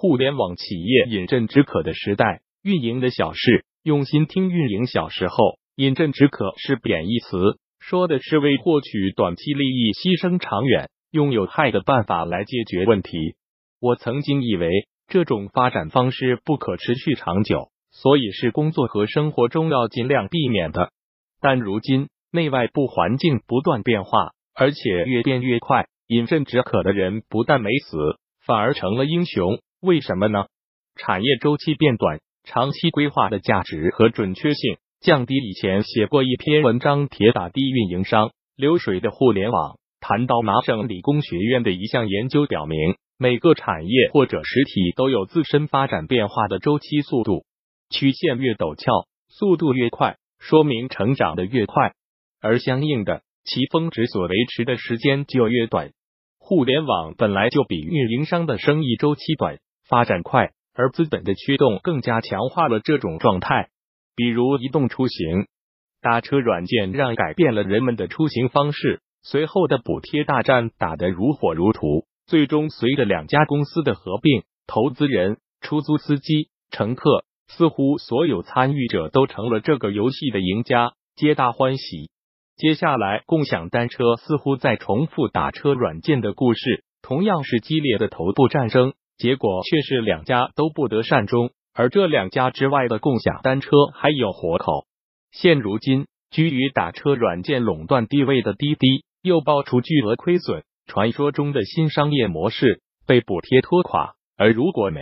互联网企业饮鸩止渴的时代，运营的小事，用心听运营小时候，饮鸩止渴是贬义词，说的是为获取短期利益牺牲长远、用有害的办法来解决问题。我曾经以为这种发展方式不可持续长久，所以是工作和生活中要尽量避免的。但如今内外部环境不断变化，而且越变越快，饮鸩止渴的人不但没死，反而成了英雄。为什么呢？产业周期变短，长期规划的价值和准确性降低。以前写过一篇文章，铁打的运营商流水的互联网，谈到麻省理工学院的一项研究表明，每个产业或者实体都有自身发展变化的周期速度，曲线越陡峭，速度越快，说明成长的越快，而相应的，其峰值所维持的时间就越短。互联网本来就比运营商的生意周期短。发展快，而资本的驱动更加强化了这种状态。比如移动出行，打车软件让改变了人们的出行方式。随后的补贴大战打得如火如荼，最终随着两家公司的合并，投资人、出租司机、乘客，似乎所有参与者都成了这个游戏的赢家，皆大欢喜。接下来，共享单车似乎在重复打车软件的故事，同样是激烈的头部战争。结果却是两家都不得善终，而这两家之外的共享单车还有活口。现如今，居于打车软件垄断地位的滴滴又爆出巨额亏损，传说中的新商业模式被补贴拖垮。而如果没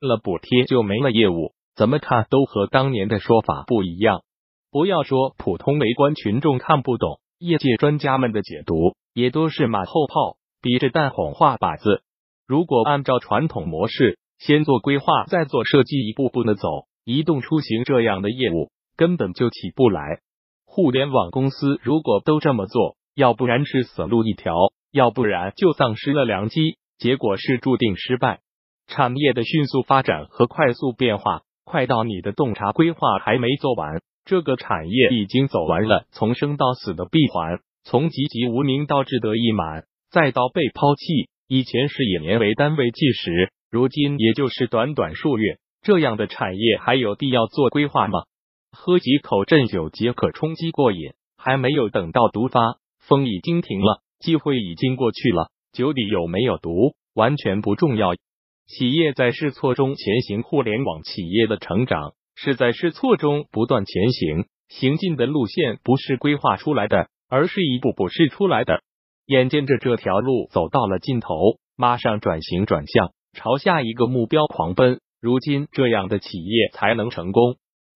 了补贴，就没了业务，怎么看都和当年的说法不一样。不要说普通围观群众看不懂，业界专家们的解读也都是马后炮，逼着蛋哄话靶子。如果按照传统模式，先做规划，再做设计，一步步的走，移动出行这样的业务根本就起不来。互联网公司如果都这么做，要不然是死路一条，要不然就丧失了良机，结果是注定失败。产业的迅速发展和快速变化，快到你的洞察规划还没做完，这个产业已经走完了从生到死的闭环，从籍籍无名到志得意满，再到被抛弃。以前是以年为单位计时，如今也就是短短数月。这样的产业还有必要做规划吗？喝几口鸩酒即可充饥过瘾，还没有等到毒发，风已经停了，机会已经过去了。酒底有没有毒完全不重要。企业在试错中前行，互联网企业的成长是在试错中不断前行，行进的路线不是规划出来的，而是一步步试出来的。眼见着这条路走到了尽头，马上转型转向，朝下一个目标狂奔。如今这样的企业才能成功。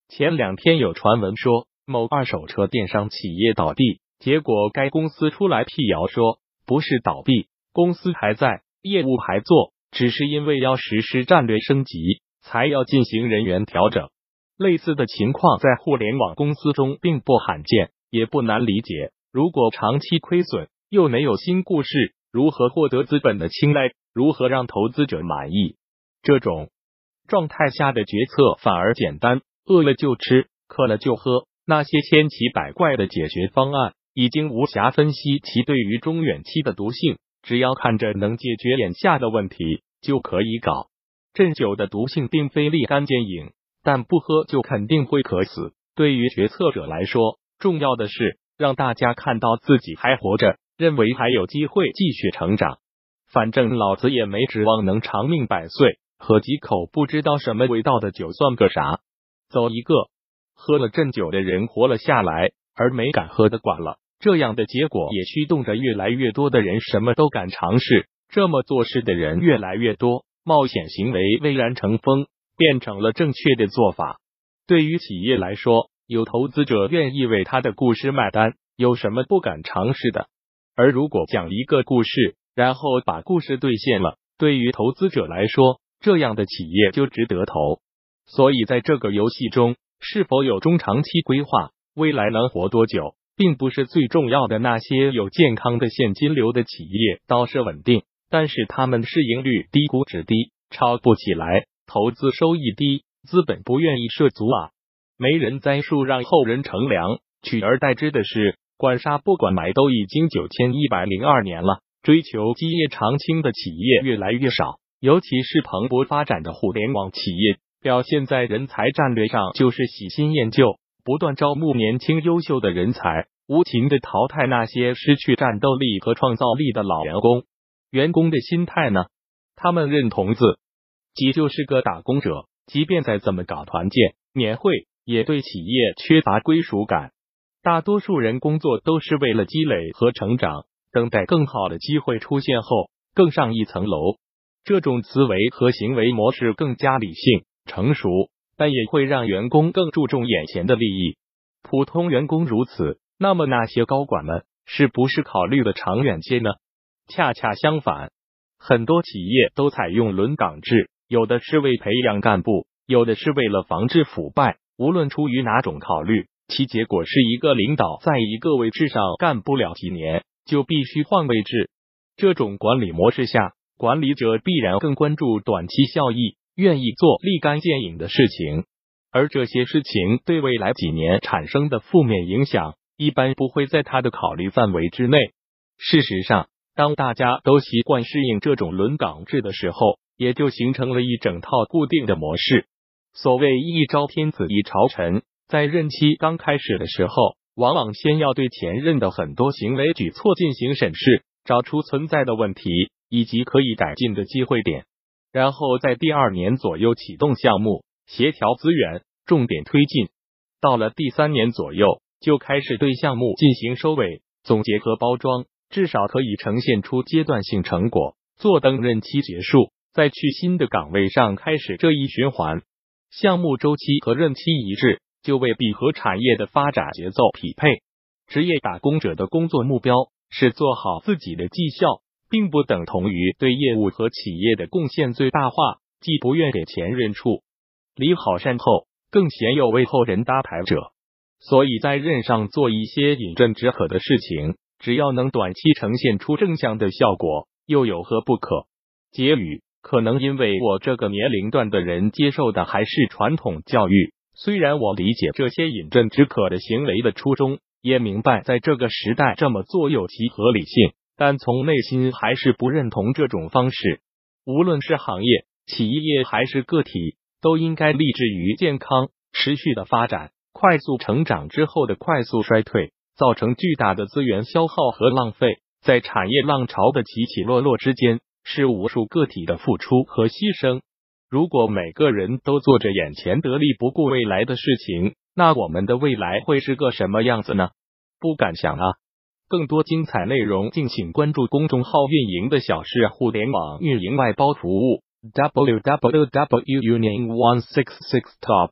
前两天有传闻说某二手车电商企业倒闭，结果该公司出来辟谣说不是倒闭，公司还在，业务还做，只是因为要实施战略升级，才要进行人员调整。类似的情况在互联网公司中并不罕见，也不难理解。如果长期亏损，又没有新故事，如何获得资本的青睐？如何让投资者满意？这种状态下的决策反而简单：饿了就吃，渴了就喝。那些千奇百怪的解决方案已经无暇分析其对于中远期的毒性，只要看着能解决眼下的问题就可以搞。鸩酒的毒性并非立竿见影，但不喝就肯定会渴死。对于决策者来说，重要的是让大家看到自己还活着。认为还有机会继续成长，反正老子也没指望能长命百岁，喝几口不知道什么味道的酒算个啥？走一个喝了鸩酒的人活了下来，而没敢喝的管了。这样的结果也驱动着越来越多的人什么都敢尝试，这么做事的人越来越多，冒险行为蔚然成风，变成了正确的做法。对于企业来说，有投资者愿意为他的故事买单，有什么不敢尝试的？而如果讲一个故事，然后把故事兑现了，对于投资者来说，这样的企业就值得投。所以，在这个游戏中，是否有中长期规划，未来能活多久，并不是最重要的。那些有健康的现金流的企业倒是稳定，但是他们市盈率低、估值低，炒不起来，投资收益低，资本不愿意涉足啊。没人栽树让后人乘凉，取而代之的是。管杀不管埋都已经九千一百零二年了，追求基业长青的企业越来越少，尤其是蓬勃发展的互联网企业，表现在人才战略上就是喜新厌旧，不断招募年轻优秀的人才，无情的淘汰那些失去战斗力和创造力的老员工。员工的心态呢？他们认同自己就是个打工者，即便再怎么搞团建、年会，也对企业缺乏归属感。大多数人工作都是为了积累和成长，等待更好的机会出现后更上一层楼。这种思维和行为模式更加理性、成熟，但也会让员工更注重眼前的利益。普通员工如此，那么那些高管们是不是考虑的长远些呢？恰恰相反，很多企业都采用轮岗制，有的是为培养干部，有的是为了防治腐败。无论出于哪种考虑。其结果是一个领导在一个位置上干不了几年，就必须换位置。这种管理模式下，管理者必然更关注短期效益，愿意做立竿见影的事情。而这些事情对未来几年产生的负面影响，一般不会在他的考虑范围之内。事实上，当大家都习惯适应这种轮岗制的时候，也就形成了一整套固定的模式。所谓一朝天子一朝臣。在任期刚开始的时候，往往先要对前任的很多行为举措进行审视，找出存在的问题以及可以改进的机会点，然后在第二年左右启动项目，协调资源，重点推进。到了第三年左右，就开始对项目进行收尾、总结和包装，至少可以呈现出阶段性成果。坐等任期结束，再去新的岗位上开始这一循环。项目周期和任期一致。就未必和产业的发展节奏匹配。职业打工者的工作目标是做好自己的绩效，并不等同于对业务和企业的贡献最大化。既不愿给前任处理好善后，更鲜有为后人搭台者。所以在任上做一些饮鸩止渴的事情，只要能短期呈现出正向的效果，又有何不可？结语：可能因为我这个年龄段的人接受的还是传统教育。虽然我理解这些饮鸩止渴的行为的初衷，也明白在这个时代这么做有其合理性，但从内心还是不认同这种方式。无论是行业、企业还是个体，都应该立志于健康、持续的发展。快速成长之后的快速衰退，造成巨大的资源消耗和浪费。在产业浪潮的起起落落之间，是无数个体的付出和牺牲。如果每个人都做着眼前得利不顾未来的事情，那我们的未来会是个什么样子呢？不敢想啊。更多精彩内容，敬请关注公众号运营的小事，互联网运营外包服务，WWW union one six six top。